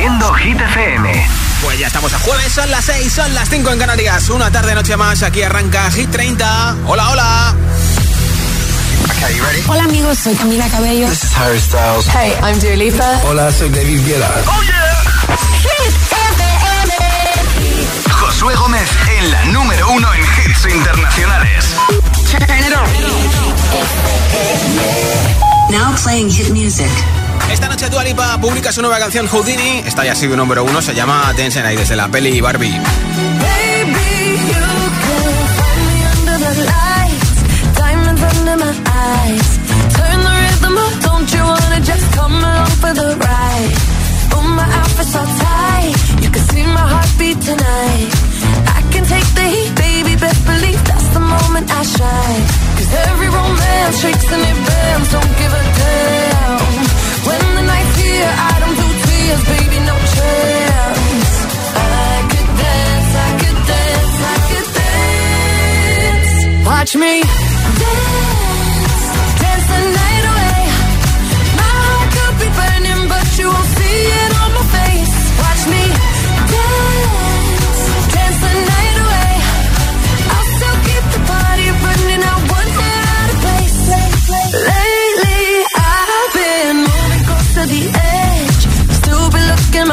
Produciendo Hit FM. Pues ya estamos a jueves, son las 6, son las 5 en Canarias. Una tarde, noche más, aquí arranca Hit 30. Hola, hola. Hola amigos, soy Camila Cabello. This is Harry Styles. Hey, I'm Dua Lipa. Hola, soy David Guetta. Oh yeah. Hit FM. Josué Gómez en la número uno en hits internacionales. Now playing hit music. Esta noche Dua Lipa publica su nueva canción Houdini. Esta ya ha sido número uno, se llama Tension ahí desde la peli Barbie. Cause every romance shakes and it bends, don't give a damn. I don't do baby, no chance. I could dance, I could dance, I could dance. Watch me dance,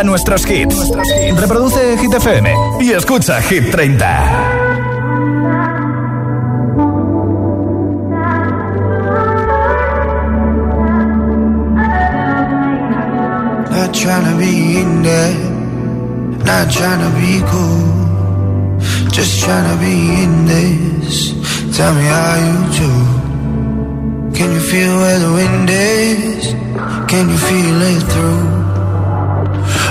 ponga nuestros hits. Reproduce Hit FM y escucha Hit 30. Not trying to be in there, not trying to be cool. Just trying to be in this. Tell me how you do. Can you feel where the wind is? Can you feel it through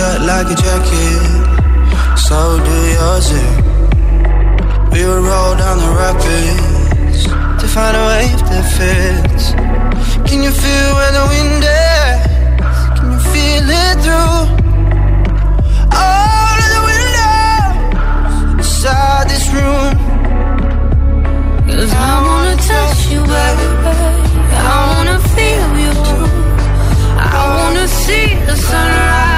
like a jacket, so do yours. eh? We would roll down the rapids to find a wave that fits. Can you feel where the wind is? Can you feel it through all of the windows inside this room? Cause I wanna touch you, baby. I wanna feel you. I wanna see the sunrise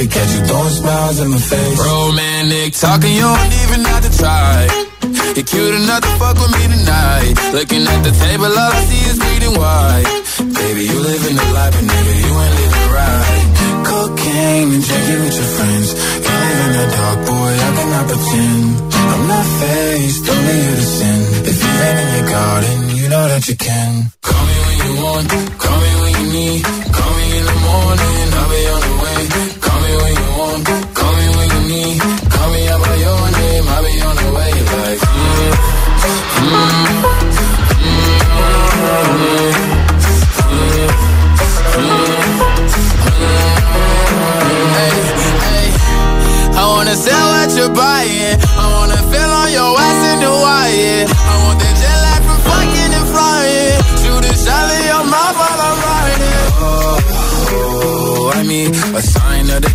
could catch you throwing smiles in my face. Romantic talking, you don't even have to try. You're cute enough to fuck with me tonight. Looking at the table, all I see is bleeding white. Baby, you living the life, but nigga, you ain't living right. Cocaine and drinking with your friends. You live in the dark, boy, I cannot pretend. I'm not faced, only you to sin. If you ain't in your garden, you know that you can.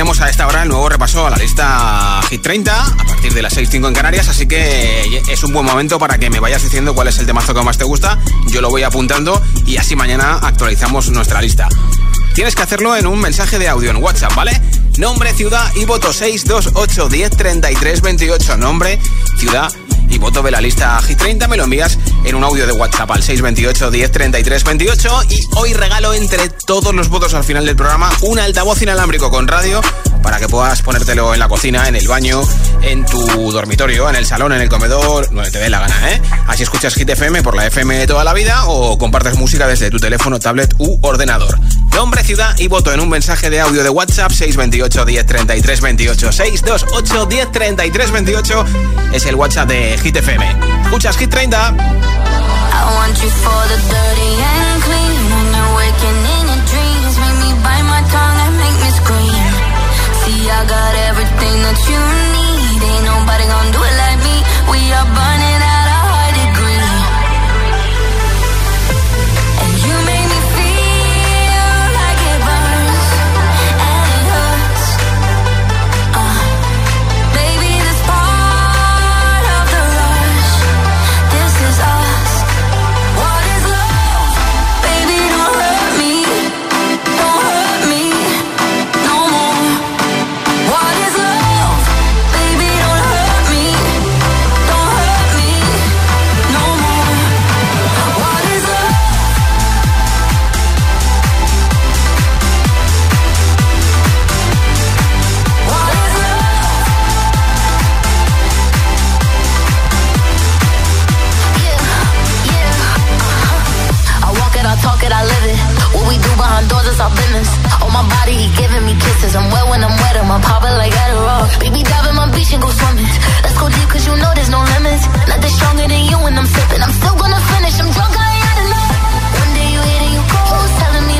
tenemos a esta hora el nuevo repaso a la lista Hit 30 a partir de las 6.05 en Canarias, así que es un buen momento para que me vayas diciendo cuál es el temazo que más te gusta, yo lo voy apuntando y así mañana actualizamos nuestra lista. Tienes que hacerlo en un mensaje de audio en WhatsApp, ¿vale? Nombre, ciudad y voto 628 10 33 28. Nombre, ciudad y voto de la lista Hit 30 me lo envías en un audio de WhatsApp al 628 10 33 28 y hoy regalo entre todos los votos al final del programa un altavoz inalámbrico con radio para que puedas ponértelo en la cocina, en el baño, en tu dormitorio, en el salón, en el comedor, donde te dé la gana, ¿eh? Así escuchas Hit FM por la FM de toda la vida o compartes música desde tu teléfono, tablet u ordenador nombre, ciudad y voto en un mensaje de audio de WhatsApp 628 10 33 28 628 10 33 28 es el WhatsApp de Hit FM. Escuchas Hit 30. I got everything that you need. Ain't nobody gonna do it like me. We are. my doors, it's all business. Oh my body, he giving me kisses. I'm wet when I'm wet, I'm popping like Adderall. Baby, dive in my beach and go swimming. Let's go deep, cause you know there's no limits. Nothing stronger than you when I'm sipping. I'm still gonna finish, I'm drunk, I ain't had enough. One day you hit and you go, telling me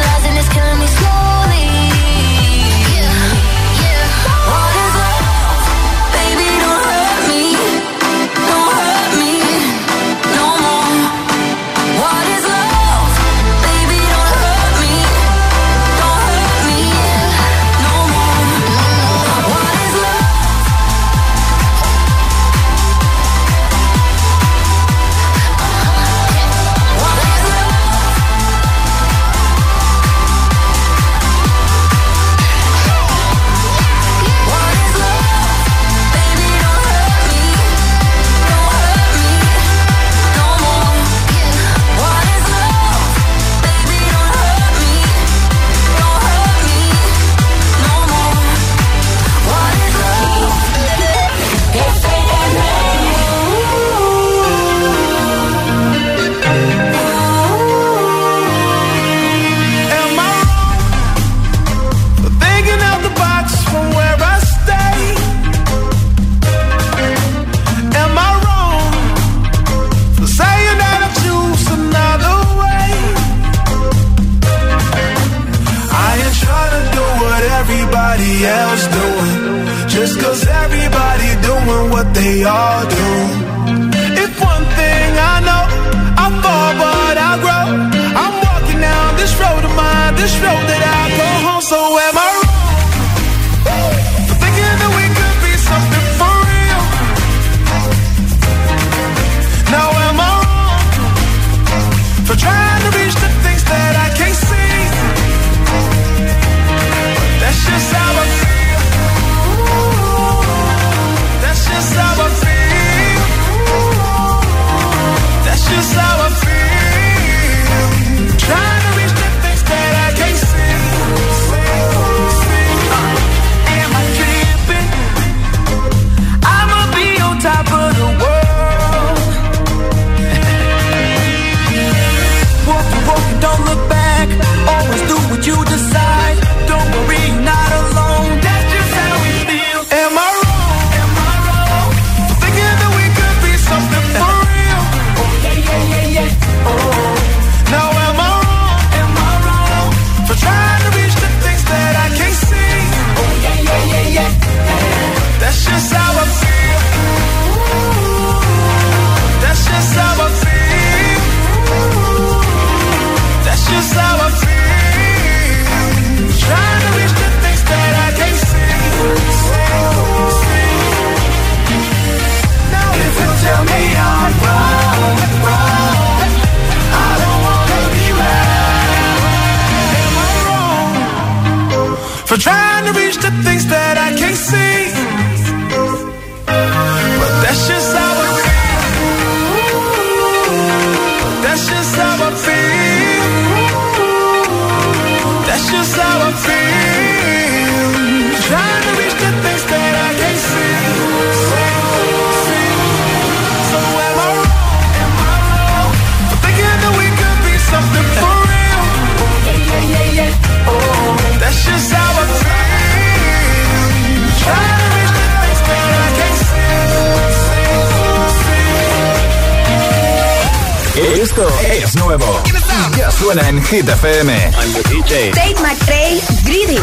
FM. I'm the DJ. Tate McRae, Greedy.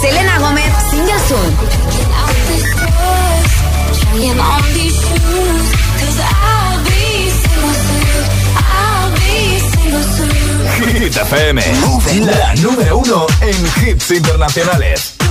Selena Gómez, Single Soon. Hit FM, la número uno en hits internacionales.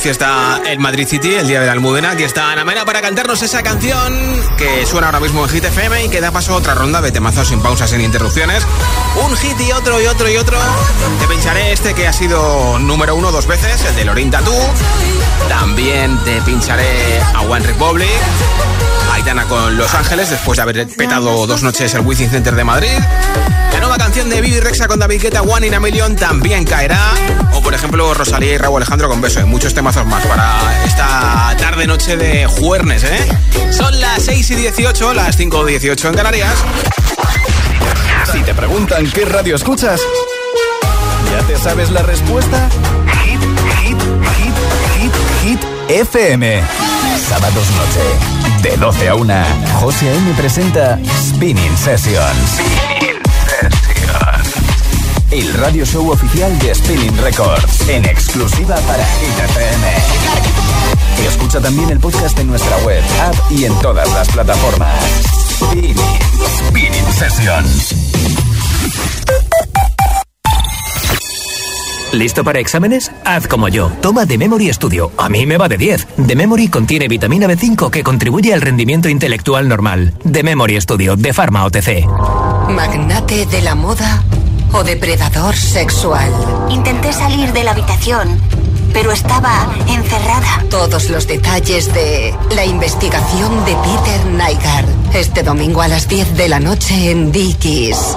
Fiesta en Madrid City, el día de la Almudena. Aquí está Ana Mena para cantarnos esa canción que suena ahora mismo en Hit FM y que da paso a otra ronda de temazos sin pausas, sin interrupciones. Un hit y otro y otro y otro. Te pincharé este que ha sido número uno dos veces, el de Lorin Tattoo. También te pincharé a One Republic. Aitana con Los Ángeles después de haber petado dos noches el Wizzing Center de Madrid. Canción de Bibi Rexa con David Guetta, One in a Million, también caerá. O por ejemplo, Rosalía y Raúl Alejandro con Beso. Hay muchos temazos más para esta tarde-noche de jueves, ¿eh? Son las 6 y 18, las 5 y 18 en Canarias. Si te preguntan qué radio escuchas, ¿ya te sabes la respuesta? Hit, hit, hit, hit, hit, FM. Sábados noche, de 12 a 1, José A.M. presenta. Spinning Sessions. El radio show oficial de Spinning Records, en exclusiva para Hit FM. Escucha también el podcast en nuestra web, app y en todas las plataformas. Spinning, Spinning Sessions. ¿Listo para exámenes? Haz como yo. Toma The Memory Studio. A mí me va de 10. The Memory contiene vitamina B5 que contribuye al rendimiento intelectual normal. The Memory Studio de Pharma OTC. Magnate de la moda o depredador sexual. Intenté salir de la habitación, pero estaba encerrada. Todos los detalles de la investigación de Peter Nygaard. Este domingo a las 10 de la noche en Dickies.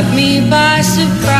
Caught me by surprise.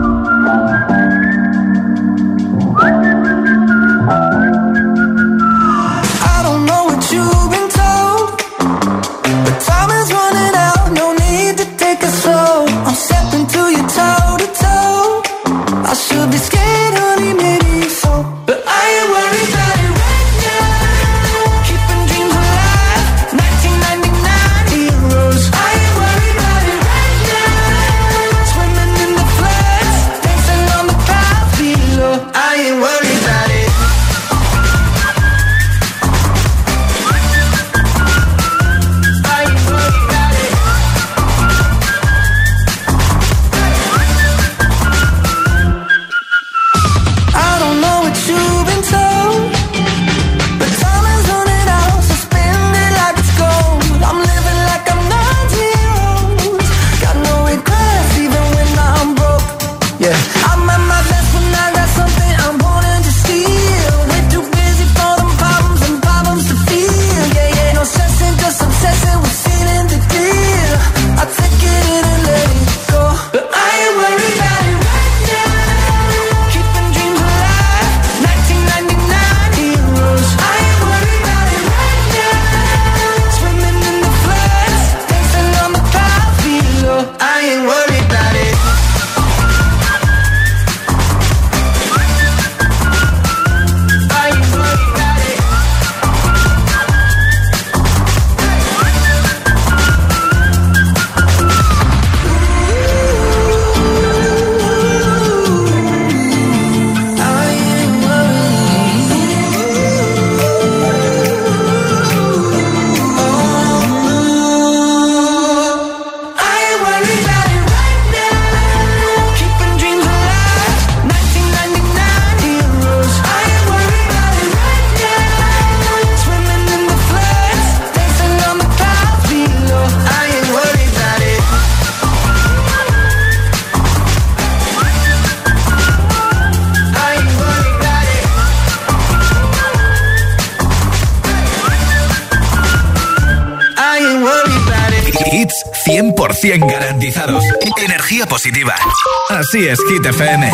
Así es, Hit FM.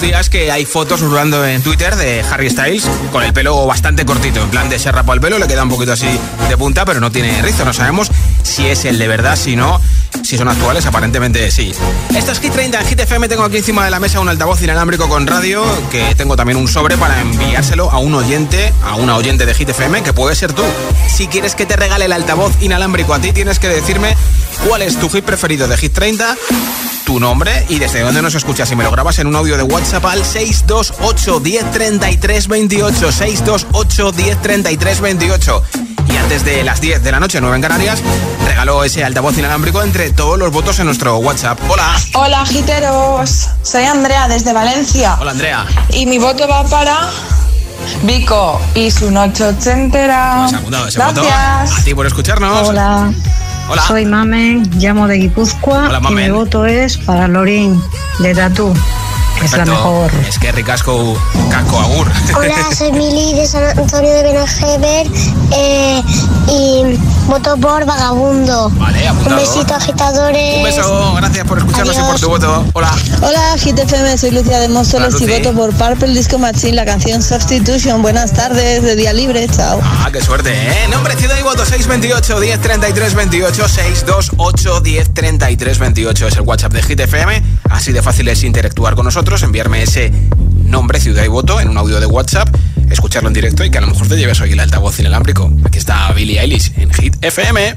Días que hay fotos rulando en Twitter de Harry Styles con el pelo bastante cortito. En plan de se rapó el pelo, le queda un poquito así de punta, pero no tiene rizo. No sabemos si es el de verdad, si no. Si son actuales, aparentemente sí. Esto es Hit 30 en Hit FM. Tengo aquí encima de la mesa un altavoz inalámbrico con radio. Que tengo también un sobre para enviárselo a un oyente, a una oyente de Hit FM, que puede ser tú. Si quieres que te regale el altavoz inalámbrico a ti, tienes que decirme cuál es tu hit preferido de Hit 30 tu nombre y desde dónde nos escuchas. Y me lo grabas en un audio de WhatsApp al 628 10 33 28. 628 10 33 28. Y antes de las 10 de la noche, 9 en Canarias, regalo ese altavoz inalámbrico entre todos los votos en nuestro WhatsApp. Hola. Hola, giteros. Soy Andrea desde Valencia. Hola, Andrea. Y mi voto va para Vico y su noche ochentera. Apuntado ese voto. Gracias. A ti por escucharnos. Hola. Hola. Soy Mamen, llamo de Guipúzcoa Hola, y mi voto es para Lorín de Tatú, es la mejor. Es que ricasco, casco agur. Hola, soy Mili de San Antonio de Benajever eh, y voto por Vagabundo. Vale, apuntado. Un besito, agitadores. Un beso, gracias por escucharnos y por tu voto. Hola. Hola, Hit FM, soy Lucia de Móstoles y voto por Purple Disco Machine, la canción Substitution. Buenas tardes, de día libre, chao. Ah, qué suerte, ¿eh? Nombre, ciudad y voto 628 10 33 28 628 10 33 28 es el WhatsApp de Hit FM. Así de fácil es interactuar con nosotros, enviarme ese nombre, ciudad y voto en un audio de WhatsApp, escucharlo en directo y que a lo mejor te lleves hoy el altavoz inalámbrico. Aquí está Billie Eilish en Hit FM.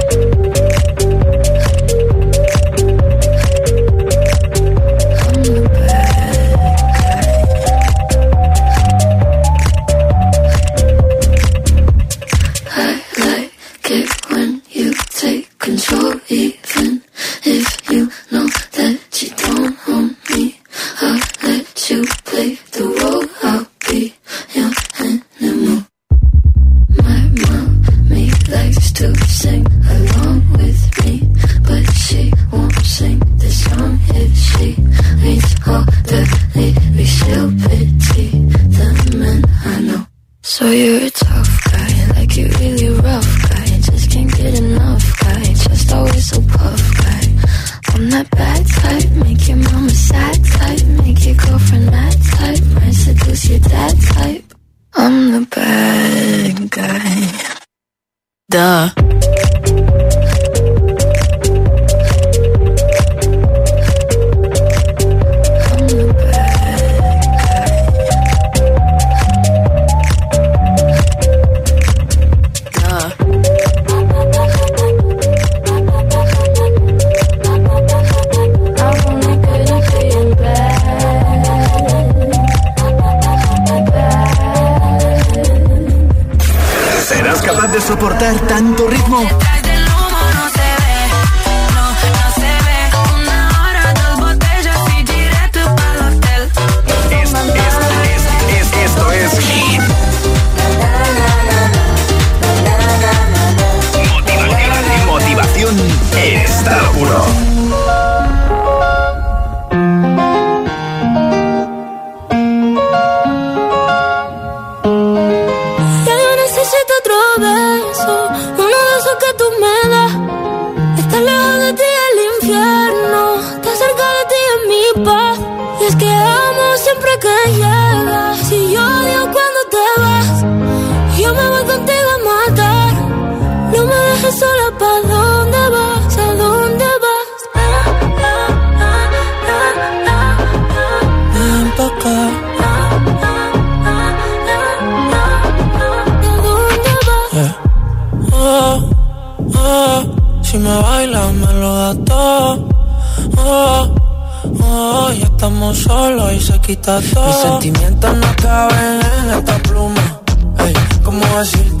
Sola, ¿pa' dónde vas? ¿A dónde vas? Ven pa' acá. ¿A dónde vas? Eh. Oh, oh, si me bailas me lo das todo. Oh, oh, ya estamos solos y se quita todo. Mis sentimientos no caben en esta pluma. Ey, ¿cómo decirte?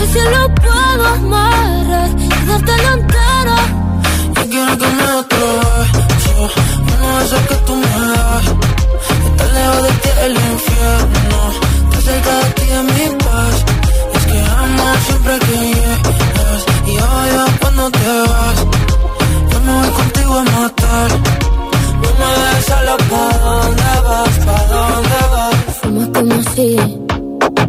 El cielo puedo amarrar y darte la entera. Yo quiero que me Uno de esos que tú me das Estar lejos de ti el infierno Estar cerca de ti es mi paz es que amo siempre que llegas Y odio cuando te vas Yo me voy contigo a matar No me dejes solo ¿Pa' dónde vas? ¿Pa' dónde vas? Fuma como si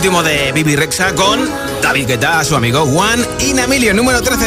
último de Bibi Rexa con David Guetta, su amigo in a Million, número 13.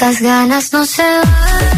Estas ganas no se van.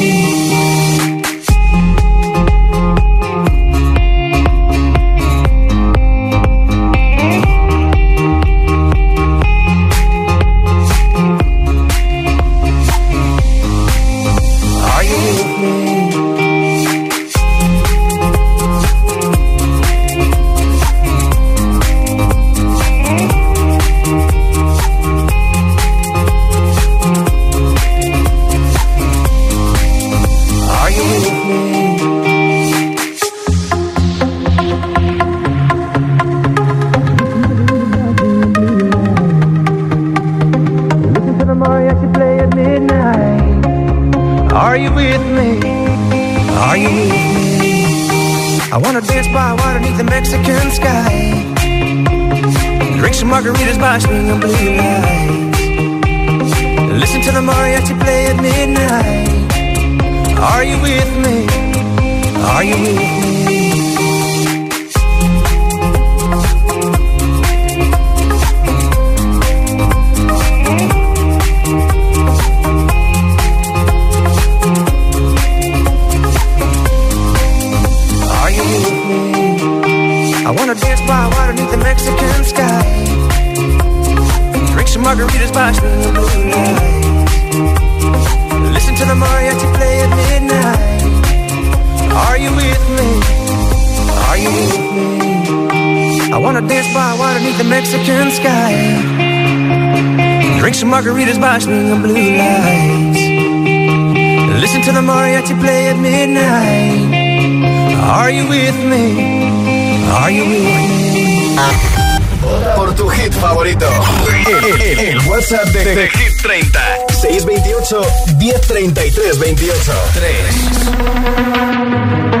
touch me and bleed Drink some margaritas, watching the blue lights. Listen to the mariachi play at midnight. Are you with me? Are you with me? Por tu hit favorito, el, el, el WhatsApp de, de, de Hit 30 628 1033 28 3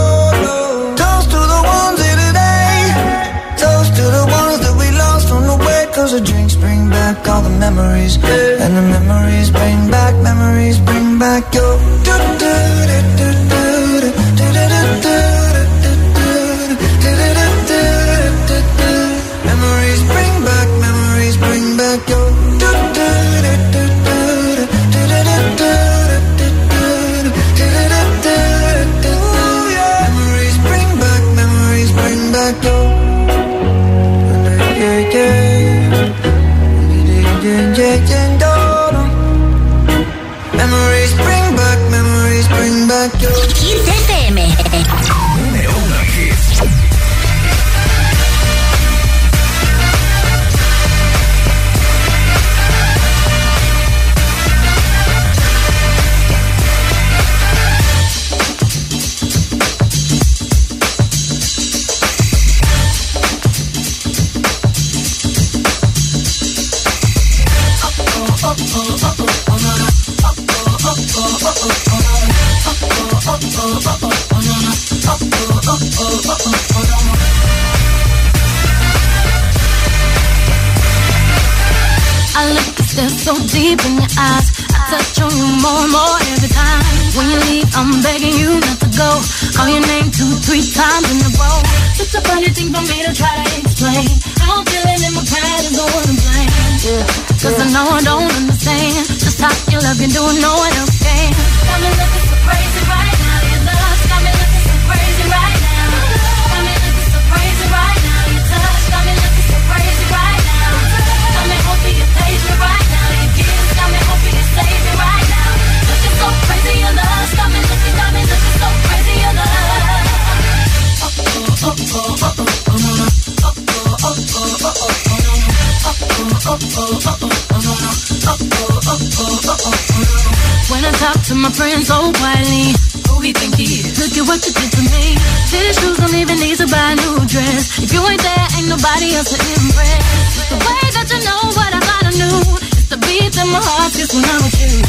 My friends so quietly, who he think he is? Look at what you did to me. These shoes don't even need to buy a new dress. If you ain't there, ain't nobody else to impress. The way that you know what I thought I knew. It's the beat that my heart gets when I'm with you.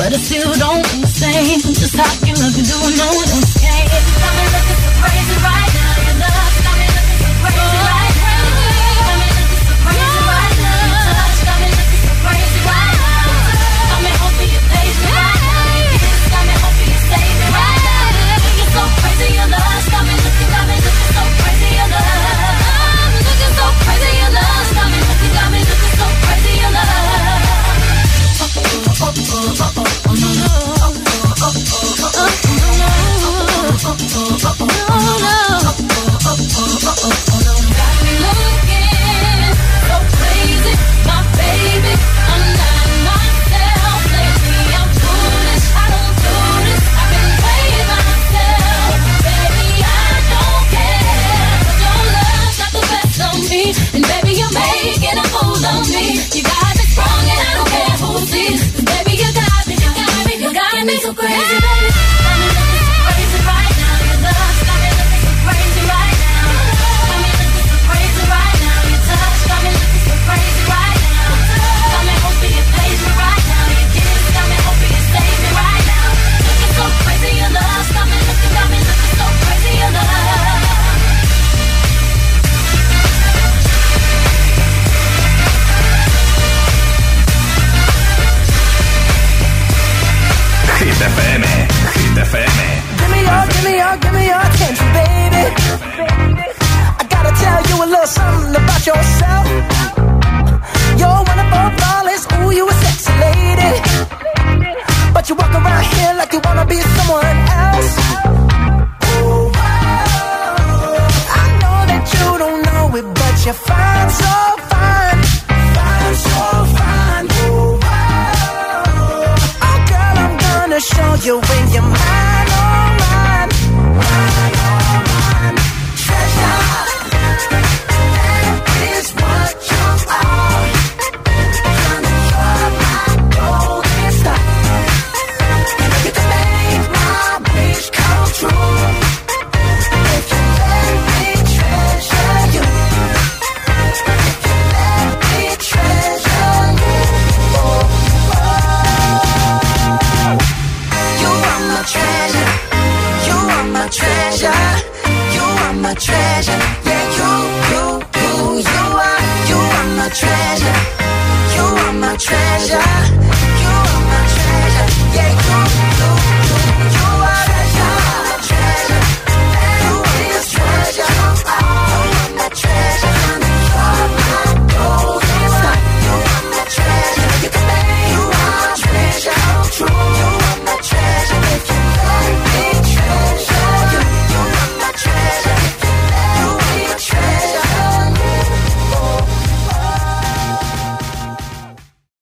But I still don't understand just how you love to do no one else can. no, no. so crazy.